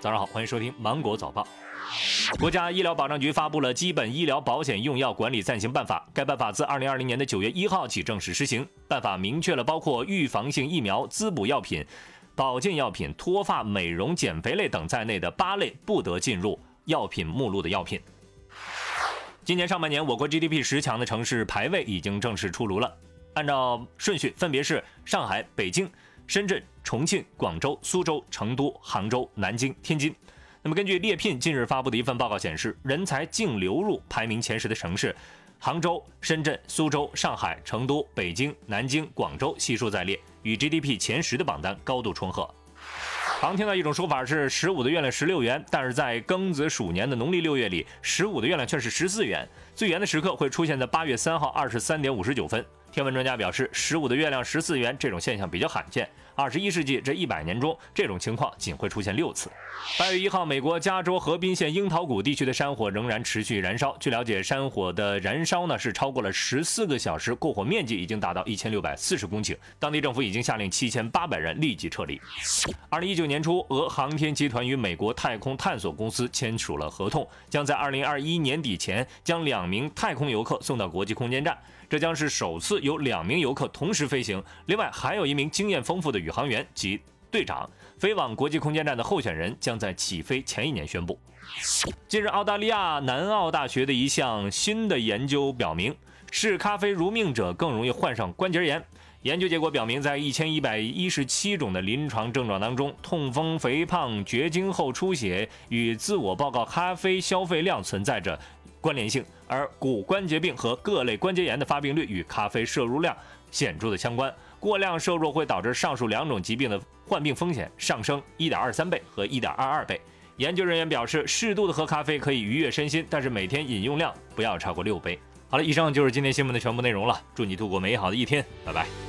早上好，欢迎收听芒果早报。国家医疗保障局发布了《基本医疗保险用药管理暂行办法》，该办法自二零二零年的九月一号起正式施行。办法明确了包括预防性疫苗、滋补药品、保健药品、脱发、美容、减肥类等在内的八类不得进入药品目录的药品。今年上半年，我国 GDP 十强的城市排位已经正式出炉了，按照顺序分别是上海、北京、深圳、重庆、广州、苏州、成都、杭州、南京、天津。那么，根据猎聘近日发布的一份报告显示，人才净流入排名前十的城市，杭州、深圳、苏州、上海、成都、北京、南京、广州悉数在列，与 GDP 前十的榜单高度重合。常听到一种说法是十五的月亮十六圆，但是在庚子鼠年的农历六月里，十五的月亮却是十四圆，最圆的时刻会出现在八月三号二十三点五十九分。天文专家表示，十五的月亮十四圆这种现象比较罕见。二十一世纪这一百年中，这种情况仅会出现六次。八月一号，美国加州河滨县樱桃谷地区的山火仍然持续燃烧。据了解，山火的燃烧呢是超过了十四个小时，过火面积已经达到一千六百四十公顷。当地政府已经下令七千八百人立即撤离。二零一九年初，俄航天集团与美国太空探索公司签署了合同，将在二零二一年底前将两名太空游客送到国际空间站。这将是首次有两名游客同时飞行，另外还有一名经验丰富的宇航员及队长。飞往国际空间站的候选人将在起飞前一年宣布。近日，澳大利亚南澳大学的一项新的研究表明，视咖啡如命者更容易患上关节炎。研究结果表明，在一千一百一十七种的临床症状当中，痛风、肥胖、绝经后出血与自我报告咖啡消费量存在着。关联性，而骨关节病和各类关节炎的发病率与咖啡摄入量显著的相关。过量摄入会导致上述两种疾病的患病风险上升一点二三倍和一点二二倍。研究人员表示，适度的喝咖啡可以愉悦身心，但是每天饮用量不要超过六杯。好了，以上就是今天新闻的全部内容了。祝你度过美好的一天，拜拜。